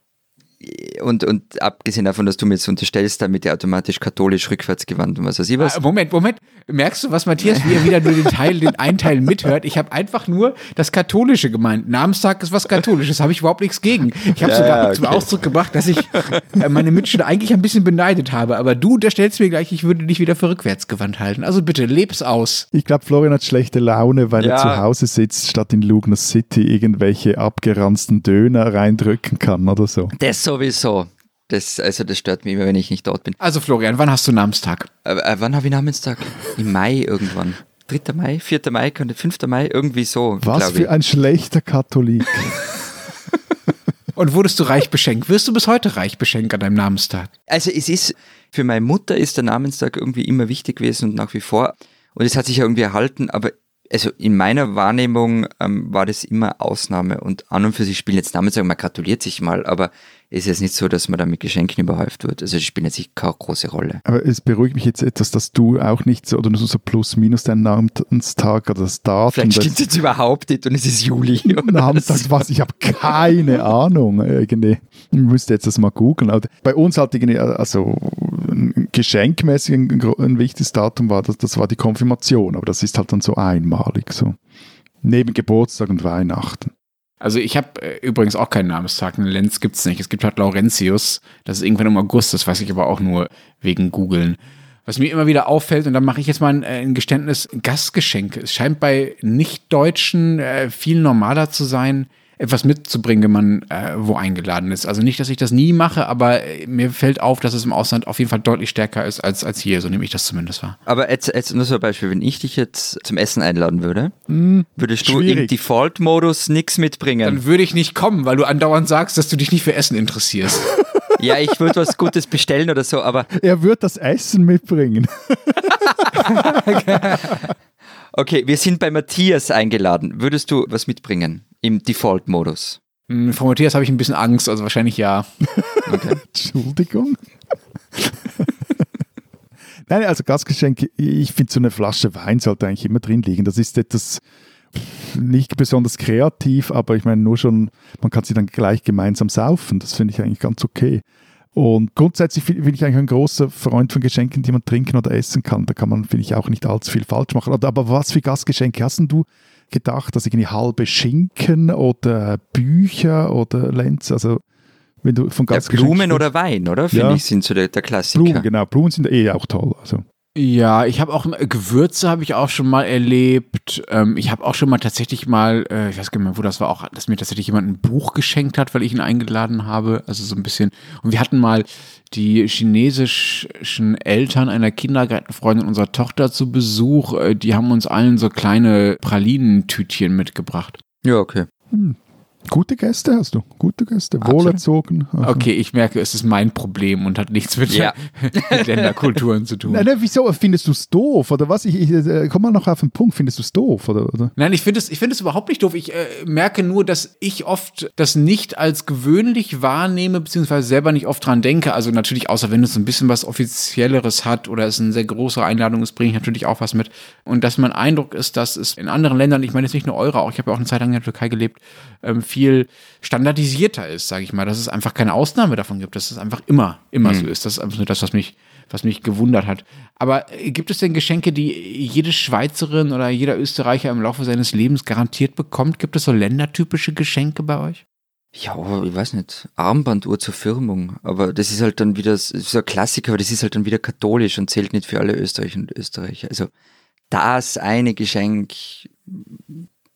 und, und abgesehen davon, dass du mir jetzt unterstellst, damit er automatisch katholisch rückwärts gewandt und was weiß ich was. Ah, Moment, Moment. Merkst du, was Matthias, wie er wieder nur den Teil, den einen Teil mithört? Ich habe einfach nur das Katholische gemeint. Namenstag ist was Katholisches, habe ich überhaupt nichts gegen. Ich habe ja, sogar okay. zum Ausdruck gebracht, dass ich äh, meine Mitschüler eigentlich ein bisschen beneidet habe. Aber du unterstellst mir gleich, ich würde dich wieder für rückwärts gewandt halten. Also bitte, leb's aus. Ich glaube, Florian hat schlechte Laune, weil ja. er zu Hause sitzt, statt in Lugner City irgendwelche abgeranzten Döner reindrücken kann oder so. Das sowieso. Das, also das stört mich immer, wenn ich nicht dort bin. Also Florian, wann hast du Namenstag? Äh, äh, wann habe ich Namenstag? Im Mai irgendwann. 3. Mai, 4. Mai, 5. Mai, irgendwie so. Was für ein schlechter Katholik. [LAUGHS] Und wurdest du reich beschenkt? Wirst du bis heute reich beschenkt an deinem Namenstag? Also es ist, für meine Mutter ist der Namenstag irgendwie immer wichtig gewesen und nach wie vor. Und es hat sich ja irgendwie erhalten, aber also in meiner Wahrnehmung ähm, war das immer Ausnahme und an und für sich spielen jetzt Namenstag, man gratuliert sich mal, aber ist jetzt nicht so, dass man da mit Geschenken überhäuft wird. Also die spielen jetzt keine große Rolle. Aber es beruhigt mich jetzt etwas, dass du auch nicht so, oder nur so plus minus deinen Namenstag oder das Datum. Vielleicht stimmt es jetzt überhaupt nicht und es ist Juli. [LAUGHS] Namenstag, so. [LAUGHS] was? Ich habe keine Ahnung. Irgendwie. Ich müsste jetzt das mal googeln. Bei uns halt irgendwie, also geschenkmäßig ein, ein, wichtiges Datum war, das, das war die Konfirmation, aber das ist halt dann so einmalig so. Neben Geburtstag und Weihnachten. Also ich habe äh, übrigens auch keinen Namenstag. Einen Lenz gibt es nicht. Es gibt halt Laurentius. Das ist irgendwann im August. Das weiß ich aber auch nur wegen Googeln. Was mir immer wieder auffällt, und da mache ich jetzt mal ein, äh, ein Geständnis, Gastgeschenke. Es scheint bei Nicht-Deutschen äh, viel normaler zu sein, etwas mitzubringen, wenn man äh, wo eingeladen ist. Also nicht, dass ich das nie mache, aber äh, mir fällt auf, dass es im Ausland auf jeden Fall deutlich stärker ist als, als hier. So nehme ich das zumindest wahr. Aber jetzt, jetzt nur so ein Beispiel, wenn ich dich jetzt zum Essen einladen würde, hm, würdest du schwierig. im Default-Modus nichts mitbringen? Dann würde ich nicht kommen, weil du andauernd sagst, dass du dich nicht für Essen interessierst. [LAUGHS] Ja, ich würde was Gutes bestellen oder so, aber. Er wird das Essen mitbringen. [LAUGHS] [LAUGHS] okay, wir sind bei Matthias eingeladen. Würdest du was mitbringen? im Default-Modus? Hm, Von Matthias habe ich ein bisschen Angst, also wahrscheinlich ja. [LAUGHS] Okay. Entschuldigung. [LAUGHS] Nein, also Gastgeschenke, ich finde so eine Flasche Wein sollte eigentlich immer drin liegen. Das ist etwas nicht besonders kreativ, aber ich meine nur schon, man kann sie dann gleich gemeinsam saufen. Das finde ich eigentlich ganz okay. Und grundsätzlich bin ich eigentlich ein großer Freund von Geschenken, die man trinken oder essen kann. Da kann man, finde ich, auch nicht allzu viel falsch machen. Aber was für Gastgeschenke hast du gedacht? Dass irgendwie halbe Schinken oder Bücher oder Lenz? Also wenn du von Gastgeschenken... Ja, Blumen oder Wein, oder? Finde ja. ich, sind so der, der Klassiker. Blumen, genau. Blumen sind eh auch toll. Also. Ja, ich habe auch Gewürze habe ich auch schon mal erlebt. Ähm, ich habe auch schon mal tatsächlich mal, äh, ich weiß gar nicht mehr, wo das war, auch, dass mir tatsächlich jemand ein Buch geschenkt hat, weil ich ihn eingeladen habe. Also so ein bisschen. Und wir hatten mal die chinesischen Eltern einer Kindergartenfreundin unserer Tochter zu Besuch. Äh, die haben uns allen so kleine Pralinentütchen mitgebracht. Ja, okay. Hm. Gute Gäste hast du, gute Gäste, wohlerzogen. Also. Okay, ich merke, es ist mein Problem und hat nichts mit, ja. [LAUGHS] mit Länderkulturen zu tun. Nein, nein, wieso findest du es doof oder was? Ich, ich äh, komm mal noch auf den Punkt, findest du es doof oder, oder? Nein, ich finde es, ich finde es überhaupt nicht doof. Ich äh, merke nur, dass ich oft das nicht als gewöhnlich wahrnehme beziehungsweise selber nicht oft dran denke. Also natürlich, außer wenn es ein bisschen was offizielleres hat oder es eine sehr große Einladung ist, bringe ich natürlich auch was mit. Und dass mein Eindruck ist, dass es in anderen Ländern, ich meine jetzt nicht nur eure, auch ich habe ja auch eine Zeit lang in der Türkei gelebt, ähm, viel standardisierter ist, sage ich mal, dass es einfach keine Ausnahme davon gibt, dass es einfach immer, immer mhm. so ist. Das ist einfach nur das, was mich, was mich gewundert hat. Aber äh, gibt es denn Geschenke, die jede Schweizerin oder jeder Österreicher im Laufe seines Lebens garantiert bekommt? Gibt es so ländertypische Geschenke bei euch? Ja, ich weiß nicht. Armbanduhr zur Firmung. Aber das ist halt dann wieder so ein Klassiker, aber das ist halt dann wieder katholisch und zählt nicht für alle Österreicher und Österreicher. Also das eine Geschenk,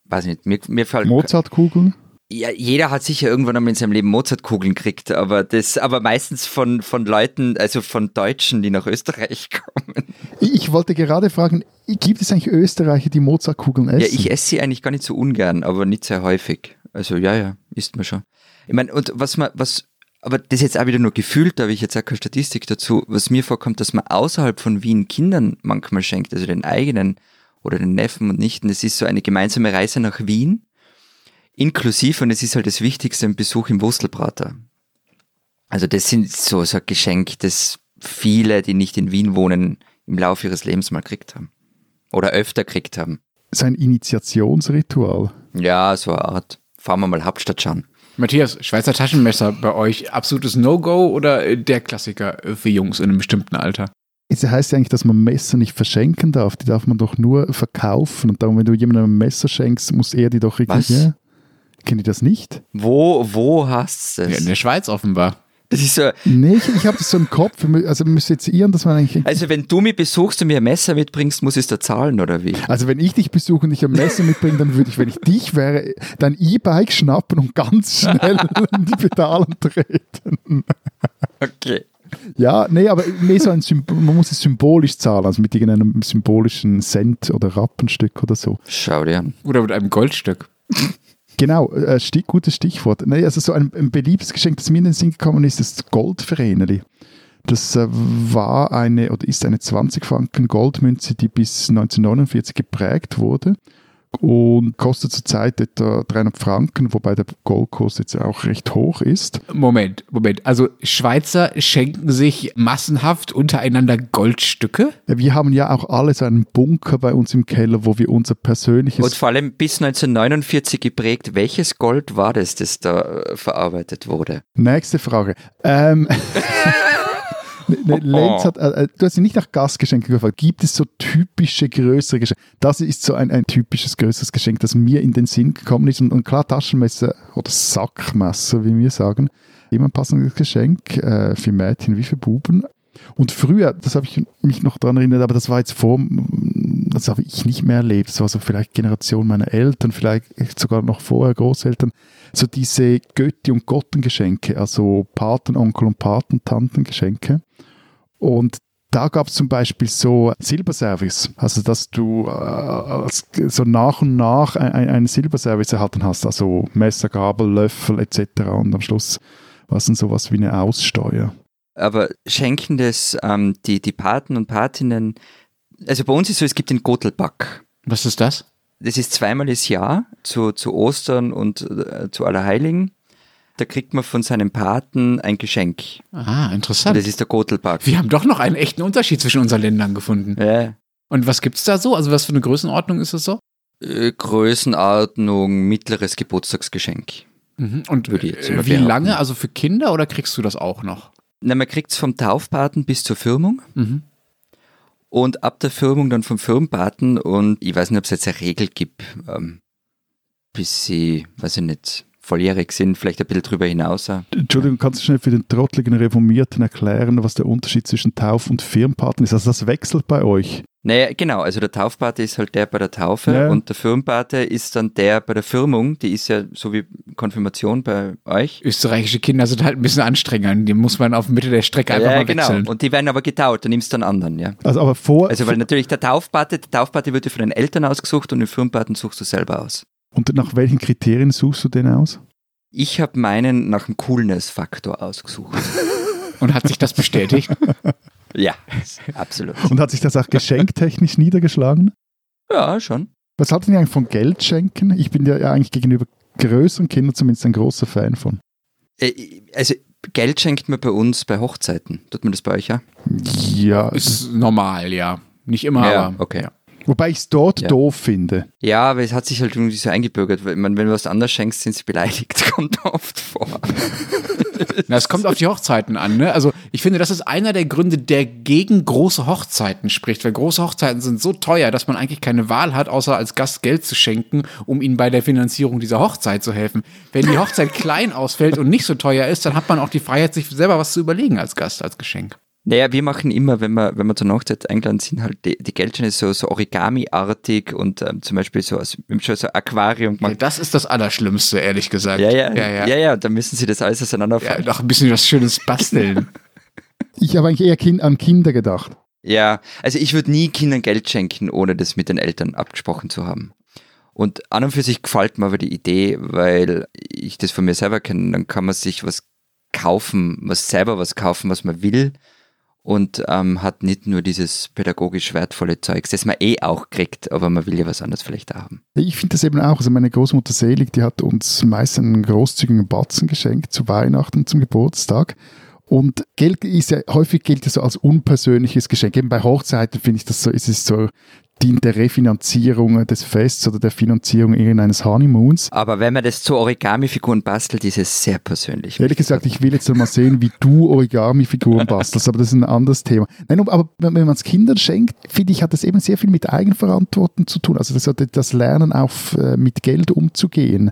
weiß ich nicht, mir, mir fällt. Mozartkugeln? Ja, jeder hat sicher irgendwann einmal in seinem Leben Mozartkugeln gekriegt, aber das, aber meistens von, von Leuten, also von Deutschen, die nach Österreich [LAUGHS] kommen. Ich wollte gerade fragen, gibt es eigentlich Österreicher, die Mozartkugeln essen? Ja, ich esse sie eigentlich gar nicht so ungern, aber nicht sehr häufig. Also ja, ja, isst man schon. Ich meine, und was man, was, aber das ist jetzt auch wieder nur gefühlt, da habe ich jetzt auch keine Statistik dazu, was mir vorkommt, dass man außerhalb von Wien Kindern manchmal schenkt, also den eigenen oder den Neffen und Nichten. Das ist so eine gemeinsame Reise nach Wien Inklusiv, und es ist halt das Wichtigste, ein Besuch im Wurstelbrater. Also das sind so, so ein Geschenk, das viele, die nicht in Wien wohnen, im Laufe ihres Lebens mal gekriegt haben. Oder öfter gekriegt haben. Sein Initiationsritual. Ja, so eine Art. Fahren wir mal Hauptstadt schauen. Matthias, Schweizer Taschenmesser bei euch absolutes No-Go oder der Klassiker für Jungs in einem bestimmten Alter? Es heißt ja eigentlich, dass man Messer nicht verschenken darf. Die darf man doch nur verkaufen. Und darum, wenn du jemandem ein Messer schenkst, muss er die doch irgendwie. Was? Ja, Kennen die das nicht? Wo, wo hast du es? Ja, in der Schweiz offenbar. Das ist so. Nee, ich, ich habe das so im Kopf. Also müsste jetzt ihren, dass man eigentlich. Also wenn du mich besuchst und mir ein Messer mitbringst, muss ich es da zahlen oder wie? Also wenn ich dich besuche und ich ein Messer mitbringe, dann würde ich, wenn ich dich wäre, dein E-Bike schnappen und ganz schnell in die Pedalen treten. Okay. Ja, nee, aber mehr so ein man muss es symbolisch zahlen, also mit irgendeinem symbolischen Cent oder Rappenstück oder so. Schau dir an. Oder mit einem Goldstück. Genau, äh, gutes Stichwort. Nee, also so ein, ein, beliebtes Geschenk, das mir in den Sinn gekommen ist, das Goldvereneli. Das äh, war eine oder ist eine 20 Franken Goldmünze, die bis 1949 geprägt wurde und kostet zurzeit etwa 300 Franken, wobei der Goldkurs jetzt auch recht hoch ist. Moment, Moment. Also Schweizer schenken sich massenhaft untereinander Goldstücke? Ja, wir haben ja auch alle so einen Bunker bei uns im Keller, wo wir unser persönliches... Und vor allem bis 1949 geprägt. Welches Gold war das, das da äh, verarbeitet wurde? Nächste Frage. Ähm... [LAUGHS] [LAUGHS] Ne, Lenz hat, äh, äh, du hast ihn nicht nach Gastgeschenken gefragt. Gibt es so typische größere Geschenke? Das ist so ein, ein typisches größeres Geschenk, das mir in den Sinn gekommen ist. Und, und klar, Taschenmesser oder Sackmesser, wie wir sagen, immer ein passendes Geschenk äh, für Mädchen wie für Buben. Und früher, das habe ich mich noch daran erinnert, aber das war jetzt vor, das habe ich nicht mehr erlebt. Das war so vielleicht Generation meiner Eltern, vielleicht sogar noch vorher Großeltern. So diese Götti- und Gottengeschenke, also Patenonkel und Patentantengeschenke. Und da gab es zum Beispiel so Silberservice, also dass du äh, so nach und nach einen ein Silberservice erhalten hast, also Messer, Gabel, Löffel etc. Und am Schluss war es dann sowas wie eine Aussteuer. Aber schenken das ähm, die, die Paten und Patinnen, also bei uns ist so, es gibt den Gotelback. Was ist das? Das ist zweimal das Jahr, zu, zu Ostern und äh, zu Allerheiligen. da kriegt man von seinem Paten ein Geschenk. Ah, Und interessant. das ist der Gotelpark. Wir haben doch noch einen echten Unterschied zwischen unseren Ländern gefunden. Ja. Und was gibt's da so? Also was für eine Größenordnung ist das so? Äh, Größenordnung, mittleres Geburtstagsgeschenk. Mhm. Und Würde ich jetzt äh, wie lange? Also für Kinder oder kriegst du das auch noch? Na, man kriegt es vom Taufpaten bis zur Firmung Mhm. Und ab der Firmung dann vom Firmenpaten. Und ich weiß nicht, ob es jetzt eine Regel gibt, ähm, bis sie, weiß ich nicht, volljährig sind, vielleicht ein bisschen drüber hinaus. Entschuldigung, kannst du schnell für den trottligen Reformierten erklären, was der Unterschied zwischen Tauf- und Firmenpaten ist? Also das wechselt bei euch. Naja, genau, also der Taufpate ist halt der bei der Taufe Ja. und der Firmenpate ist dann der bei der Firmung, die ist ja so wie Konfirmation bei euch. Österreichische Kinder sind halt ein bisschen anstrengender. Die muss man auf Mitte der Strecke einfach ja, mal genau. wechseln. Und die werden aber getaut, du nimmst dann anderen, ja. Also aber vor Also weil natürlich der Taufpate, der Taufpate wird ja von den Eltern ausgesucht und den Firmenpaten suchst du selber aus. Und nach welchen Kriterien suchst du den aus? Ich habe meinen nach dem Coolness-Faktor ausgesucht. [LAUGHS] Und hat sich das bestätigt? [LAUGHS] ja, absolut. Und hat sich das auch geschenktechnisch [LAUGHS] niedergeschlagen? Ja, schon. Was halten Sie eigentlich von Geld schenken? Ich bin ja eigentlich gegenüber größeren Kindern zumindest ein großer Fan von. Äh, Also Geld schenkt man bei uns bei Hochzeiten. Tut man das bei euch, ja? Ja, Ist normal, ja. Nicht immer, ja, aber. okay. Ja. Wobei ich es dort Ja. doof finde. Ja, aber es hat sich halt irgendwie so eingebürgert, weil man, wenn du was anderes schenkst, sind sie beleidigt. [LAUGHS] Kommt oft vor. Na, es kommt auf die Hochzeiten an, ne? Also ich finde, das ist einer der Gründe, der gegen große Hochzeiten spricht, weil große Hochzeiten sind so teuer, dass man eigentlich keine Wahl hat, außer als Gast Geld zu schenken, um ihnen bei der Finanzierung dieser Hochzeit zu helfen. Wenn die Hochzeit [LAUGHS] klein ausfällt und nicht so teuer ist, dann hat man auch die Freiheit, sich selber was zu überlegen als Gast, als Geschenk. Naja, wir machen immer, wenn wir, wenn wir zur Hochzeit eingeladen sind, halt die, die Geldscheine so, so Origami-artig und ähm, zum Beispiel so aus wir haben schon so Aquarium Ja, gemacht. das ist das Allerschlimmste, ehrlich gesagt. Ja, ja, ja, ja, ja. ja, da müssen sie das alles Ja, auseinanderfallen. noch ein bisschen was Schönes basteln. [LAUGHS] Ich habe eigentlich eher kind, an Kinder gedacht. Ja, also ich würde nie Kindern Geld schenken, ohne das mit den Eltern abgesprochen zu haben. Und an und für sich gefällt mir aber die Idee, weil ich das von mir selber kenne. Dann kann man sich was kaufen, was selber was kaufen, was man will. Und ähm, hat nicht nur dieses pädagogisch wertvolle Zeugs, das man eh auch kriegt, aber man will ja was anderes vielleicht auch haben. Ich finde das eben auch. Also meine Großmutter Selig, die hat uns meist einen großzügigen Batzen geschenkt zu Weihnachten, zum Geburtstag. Und Geld ist ja, häufig gilt ja so als unpersönliches Geschenk. Eben bei Hochzeiten finde ich das so, ist es so, dient der Refinanzierung des Fests oder der Finanzierung irgendeines Honeymoons. Aber wenn man das zu Origami-Figuren bastelt, ist es sehr persönlich. Ehrlich gesagt, ich will jetzt mal sehen, wie du Origami-Figuren bastelst, aber das ist ein anderes Thema. Nein, aber wenn man es Kindern schenkt, finde ich, hat das eben sehr viel mit Eigenverantwortung zu tun. Also das, das Lernen auch äh, mit Geld umzugehen.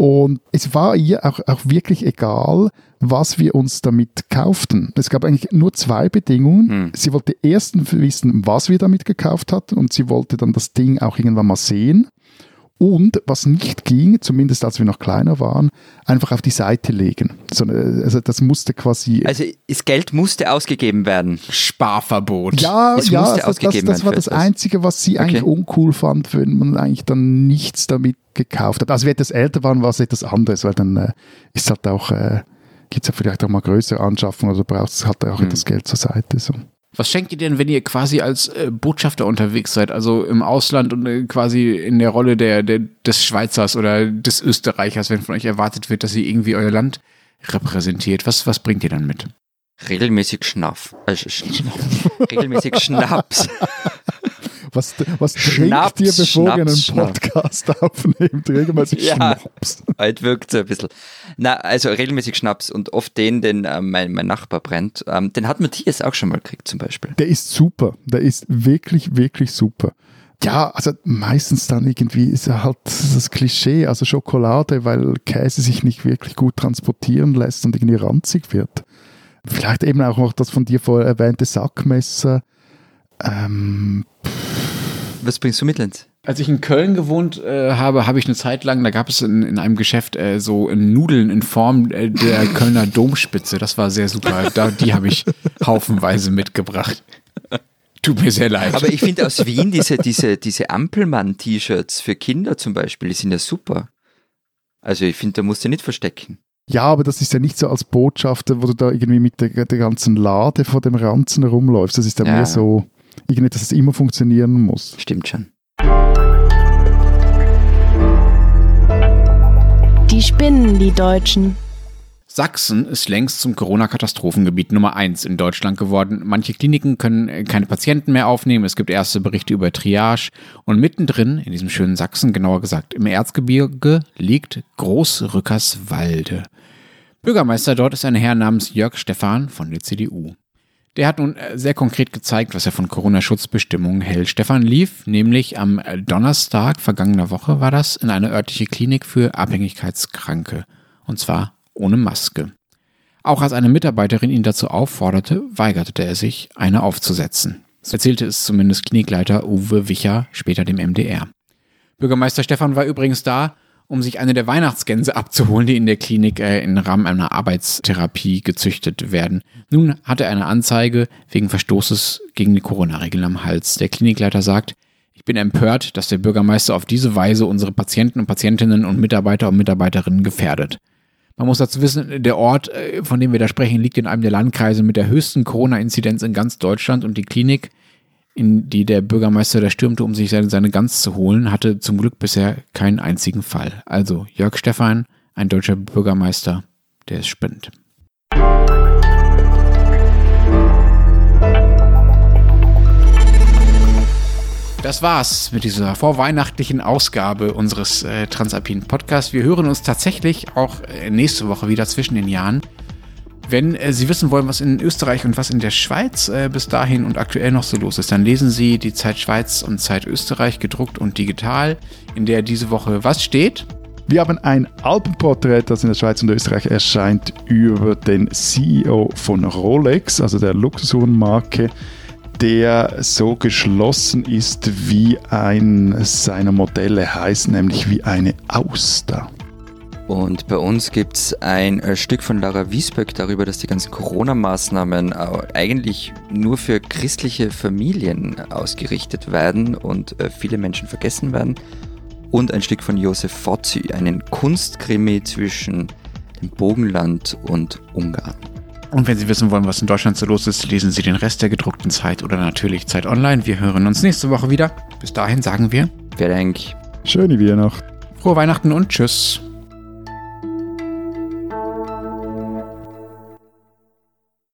Und es war ihr auch, auch wirklich egal, was wir uns damit kauften. Es gab eigentlich nur zwei Bedingungen. Hm. Sie wollte erstens wissen, was wir damit gekauft hatten und sie wollte dann das Ding auch irgendwann mal sehen. Und was nicht ging, zumindest als wir noch kleiner waren, einfach auf die Seite legen. So, eine- also das musste quasi. Also das Geld musste ausgegeben werden. Sparverbot. ja, es ja, musste das, das, ausgegeben das war das. Einzige, was sie eigentlich Okay. uncool fand, wenn man eigentlich dann nichts damit gekauft hat. Also wenn wir etwas älter waren, war es etwas anderes, weil dann äh, ist halt auch, äh, gibt es ja vielleicht auch mal größere Anschaffungen oder du brauchst halt auch Hm. etwas Geld zur Seite. So. Was schenkt ihr denn, wenn ihr quasi als äh, Botschafter unterwegs seid, also im Ausland und äh, quasi in der Rolle der, der, des Schweizers oder des Österreichers, wenn von euch erwartet wird, dass ihr irgendwie euer Land repräsentiert? Was, was bringt ihr dann mit? Regelmäßig Schnaff. Äh, Sch- Sch- regelmäßig Schnaps. [LAUGHS] Was, was Schnaps, trinkt ihr, bevor ihr einen Schnaps, Schnaps. Podcast aufnehmt? Regelmäßig [LAUGHS] Ja. Schnaps. Heute wirkt so ein bisschen. Na, also regelmäßig Schnaps und oft den, den äh, mein, mein Nachbar brennt. Ähm, den hat Matthias auch schon mal gekriegt zum Beispiel. Der ist super. Der ist wirklich, wirklich super. Ja, also meistens dann irgendwie ist er halt das Klischee, also Schokolade, weil Käse sich nicht wirklich gut transportieren lässt und irgendwie ranzig wird. Vielleicht eben auch noch das von dir vorher erwähnte Sackmesser. Ähm, Was bringst du mit, Lenz? Als ich in Köln gewohnt äh, habe, habe ich eine Zeit lang, da gab es in, in einem Geschäft äh, so Nudeln in Form äh, der [LAUGHS] Kölner Domspitze. Das war sehr super. Da, die habe ich haufenweise mitgebracht. Tut mir sehr leid. Aber ich finde aus Wien diese, diese, diese Ampelmann-T-Shirts für Kinder zum Beispiel, die sind ja super. Also ich finde, da musst du nicht verstecken. ja, aber das ist ja nicht so als Botschafter, wo du da irgendwie mit der, der ganzen Lade vor dem Ranzen herumläufst. Das ist ja, Ja. mehr so, irgendwie, dass es immer funktionieren muss. Stimmt schon. Die spinnen, die Deutschen. Sachsen ist längst zum Corona-Katastrophengebiet Nummer 1 in Deutschland geworden. Manche Kliniken können äh, keine Patienten mehr aufnehmen. Es gibt erste Berichte über Triage. Und mittendrin, in diesem schönen Sachsen, genauer gesagt im Erzgebirge, liegt Großrückerswalde. Bürgermeister dort ist ein Herr namens Jörg Stephan von der CDU. Der hat nun äh, sehr konkret gezeigt, was er von Corona-Schutzbestimmungen hält. Stefan lief nämlich am äh, Donnerstag vergangener Woche war das in eine örtliche Klinik für Abhängigkeitskranke. Und zwar ohne Maske. Auch als eine Mitarbeiterin ihn dazu aufforderte, weigerte er sich, eine aufzusetzen. So erzählte es zumindest Klinikleiter Uwe Wicher später dem MDR. Bürgermeister Stefan war übrigens da, um sich eine der Weihnachtsgänse abzuholen, die in der Klinik äh, im Rahmen einer Arbeitstherapie gezüchtet werden. Nun hatte er eine Anzeige wegen Verstoßes gegen die Corona-Regeln am Hals. Der Klinikleiter sagt, ich bin empört, dass der Bürgermeister auf diese Weise unsere Patienten und Patientinnen und Mitarbeiter und Mitarbeiterinnen gefährdet. Man muss dazu wissen, der Ort, äh, von dem wir da sprechen, liegt in einem der Landkreise mit der höchsten Corona-Inzidenz in ganz Deutschland und die Klinik, in die der Bürgermeister da stürmte, um sich seine, seine Gans zu holen, hatte zum Glück bisher keinen einzigen Fall. Also Jörg Stephan, ein deutscher Bürgermeister, der es spinnt. Das war's mit dieser vorweihnachtlichen Ausgabe unseres äh, Transalpinen Podcasts. Wir hören uns tatsächlich auch äh, nächste Woche wieder zwischen den Jahren. Wenn äh, Sie wissen wollen, was in Österreich und was in der Schweiz äh, bis dahin und aktuell noch so los ist, dann lesen Sie die Zeit Schweiz und Zeit Österreich gedruckt und digital, in der diese Woche was steht. Wir haben ein Alpenporträt, das in der Schweiz und Österreich erscheint, über den CEO von Rolex, also der Luxusuhrenmarke der so geschlossen ist, wie ein seiner Modelle heißt, nämlich wie eine Auster. Und bei uns gibt es ein äh, Stück von Lara Wiesböck darüber, dass die ganzen Corona-Maßnahmen eigentlich nur für christliche Familien ausgerichtet werden und äh, viele Menschen vergessen werden. Und ein Stück von Josef Fozzi, einen Kunstkrimi zwischen dem Bogenland und Ungarn. Und wenn Sie wissen wollen, was in Deutschland so los ist, lesen Sie den Rest der gedruckten Zeit oder natürlich Zeit Online. Wir hören uns nächste Woche wieder. Bis dahin sagen wir. Wer denkt? Schöne Weihnachten. Frohe Weihnachten und Tschüss.